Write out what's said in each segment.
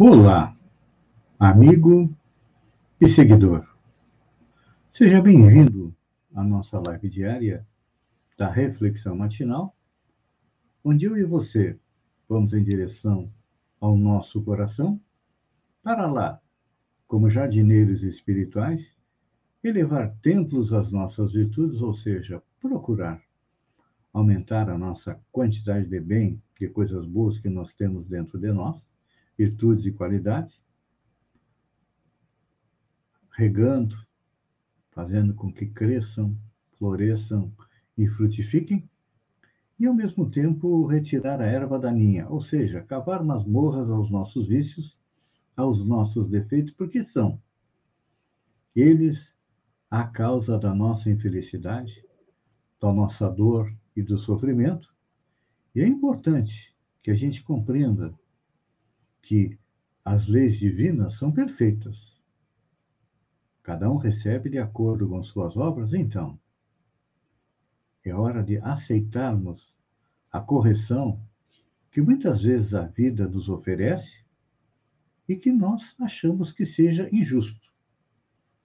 Olá, amigo e seguidor. Seja bem-vindo à nossa live diária da Reflexão Matinal, onde eu e você vamos em direção ao nosso coração para lá, como jardineiros espirituais, elevar templos às nossas virtudes, ou seja, procurar aumentar a nossa quantidade de bem, de coisas boas que nós temos dentro de nós, virtudes e qualidades, regando, fazendo com que cresçam, floresçam e frutifiquem, e ao mesmo tempo retirar a erva daninha, ou seja, cavar masmorras aos nossos vícios, aos nossos defeitos, porque são eles a causa da nossa infelicidade, da nossa dor e do sofrimento. E é importante que a gente compreenda que as leis divinas são perfeitas. Cada um recebe de acordo com suas obras, então. É hora de aceitarmos a correção que muitas vezes a vida nos oferece e que nós achamos que seja injusto.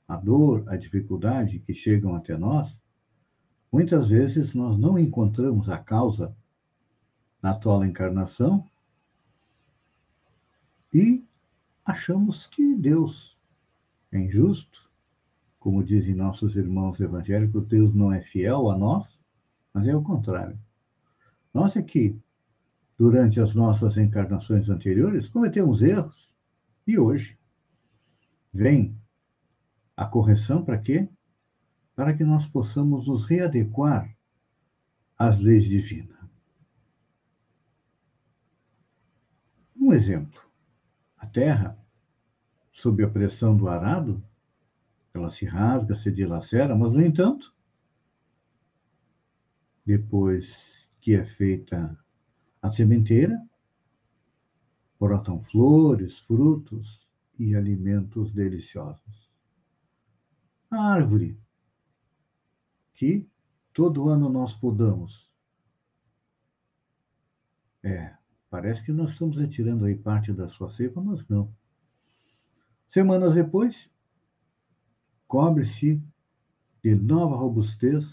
A dor, a dificuldade que chegam até nós, muitas vezes nós não encontramos a causa na atual encarnação e achamos que Deus é injusto, como dizem nossos irmãos evangélicos, Deus não é fiel a nós, mas é o contrário. Nós é que, durante as nossas encarnações anteriores, cometemos erros e hoje vem a correção para quê? Para que nós possamos nos readequar às leis divinas. Um exemplo. A terra, sob a pressão do arado, ela se rasga, se dilacera, mas, no entanto, depois que é feita a sementeira, brotam flores, frutos e alimentos deliciosos. A árvore, que todo ano nós podamos. É, Parece que nós estamos retirando aí parte da sua cepa, mas não. Semanas depois, cobre-se de nova robustez,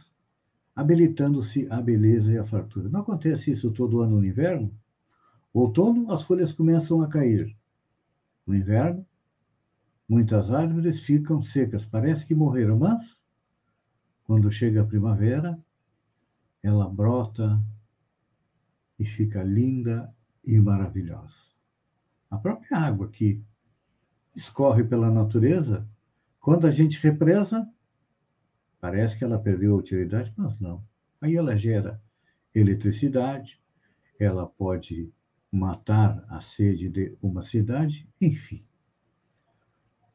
habilitando-se a beleza e a fartura. Não acontece isso todo ano no inverno? Outono, as folhas começam a cair. No inverno, muitas árvores ficam secas, parece que morreram, mas quando chega a primavera, ela brota e fica linda e maravilhosa. A própria água que escorre pela natureza, quando a gente represa, parece que ela perdeu a utilidade, mas não. Aí ela gera eletricidade, ela pode matar a sede de uma cidade, enfim.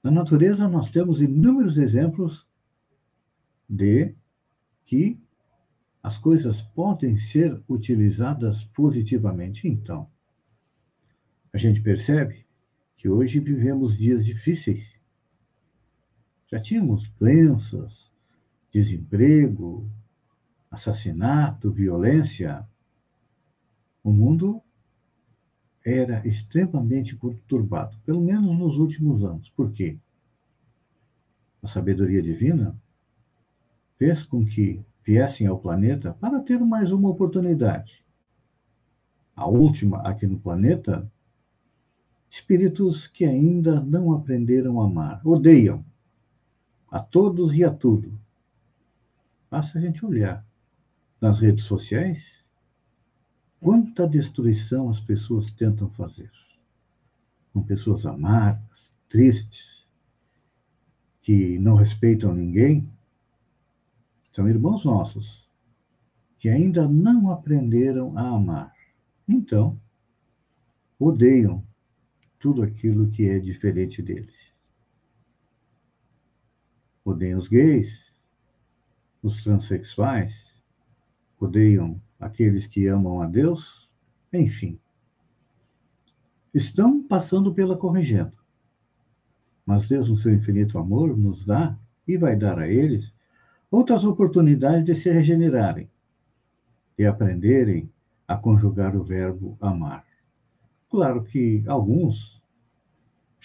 Na natureza, nós temos inúmeros exemplos de que as coisas podem ser utilizadas positivamente. Então, a gente percebe que hoje vivemos dias difíceis. Já tínhamos doenças, desemprego, assassinato, violência. O mundo era extremamente conturbado, pelo menos nos últimos anos. Por quê? A sabedoria divina fez com que viessem ao planeta para ter mais uma oportunidade. A última aqui no planeta espíritos que ainda não aprenderam a amar, odeiam a todos e a tudo. Basta a gente olhar nas redes sociais quanta destruição as pessoas tentam fazer. Com pessoas amargas, tristes, que não respeitam ninguém. São irmãos nossos que ainda não aprenderam a amar. Então, odeiam tudo aquilo que é diferente deles. Odeiam os gays, os transexuais, odeiam aqueles que amam a Deus, enfim. Estão passando pela corrigendo. Mas Deus, no seu infinito amor, nos dá e vai dar a eles outras oportunidades de se regenerarem e aprenderem a conjugar o verbo amar. Claro que alguns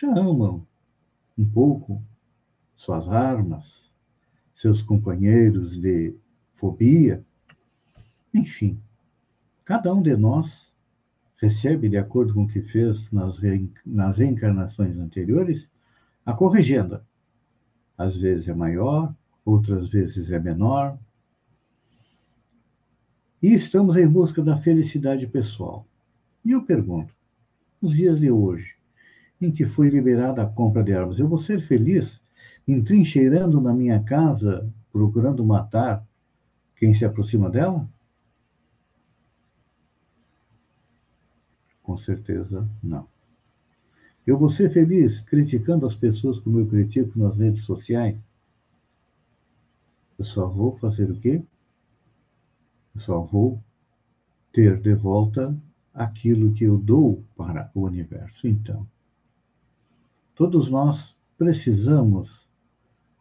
já amam um pouco suas armas, seus companheiros de fobia, enfim, cada um de nós recebe, de acordo com o que fez nas, nas reencarnações anteriores, a corrigenda. Às vezes é maior, outras vezes é menor. E estamos em busca da felicidade pessoal. E eu pergunto, nos dias de hoje, em que foi liberada a compra de armas, eu vou ser feliz entrincheirando na minha casa, procurando matar quem se aproxima dela? Com certeza não. Eu vou ser feliz criticando as pessoas como eu critico nas redes sociais? Eu só vou fazer o quê? Eu só vou ter de volta aquilo que eu dou para o universo. Então, todos nós precisamos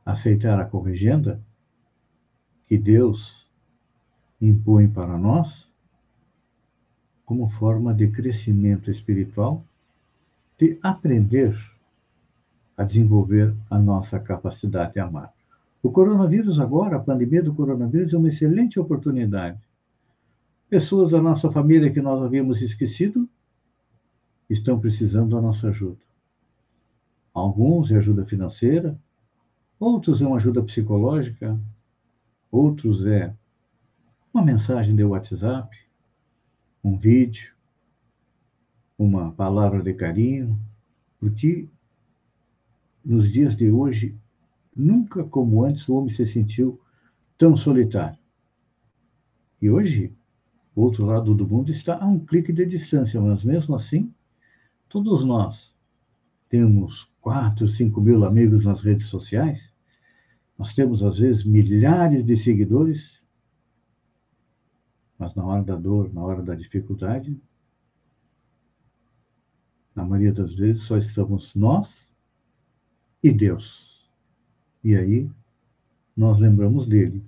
aceitar a corrigenda que Deus impõe para nós como forma de crescimento espiritual, de aprender a desenvolver a nossa capacidade de amar. O coronavírus agora, a pandemia do coronavírus, é uma excelente oportunidade. Pessoas da nossa família que nós havíamos esquecido estão precisando da nossa ajuda. Alguns é ajuda financeira, outros é uma ajuda psicológica, outros é uma mensagem de WhatsApp, um vídeo, uma palavra de carinho, porque nos dias de hoje Nunca como antes o homem se sentiu tão solitário. E hoje, o outro lado do mundo está a um clique de distância, mas mesmo assim, todos nós temos 4, 5 mil amigos nas redes sociais, nós temos, às vezes, milhares de seguidores, mas na hora da dor, na hora da dificuldade, na maioria das vezes, só estamos nós e Deus. E aí nós lembramos dele,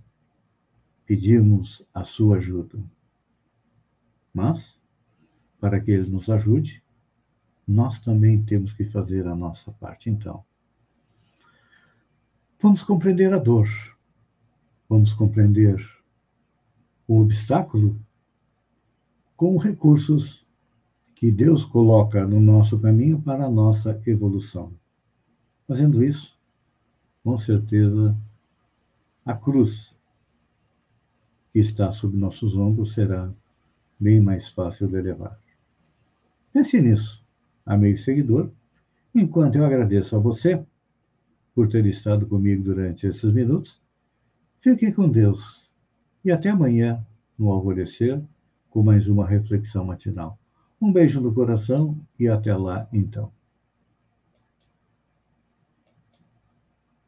pedimos a sua ajuda. Mas, para que ele nos ajude, nós também temos que fazer a nossa parte. Então, vamos compreender a dor, vamos compreender o obstáculo com recursos que Deus coloca no nosso caminho para a nossa evolução. Fazendo isso, com certeza a cruz que está sob nossos ombros será bem mais fácil de levar. Pense nisso, amigo seguidor, enquanto eu agradeço a você por ter estado comigo durante esses minutos. Fique com Deus e até amanhã, no alvorecer, com mais uma reflexão matinal. Um beijo no coração e até lá, então.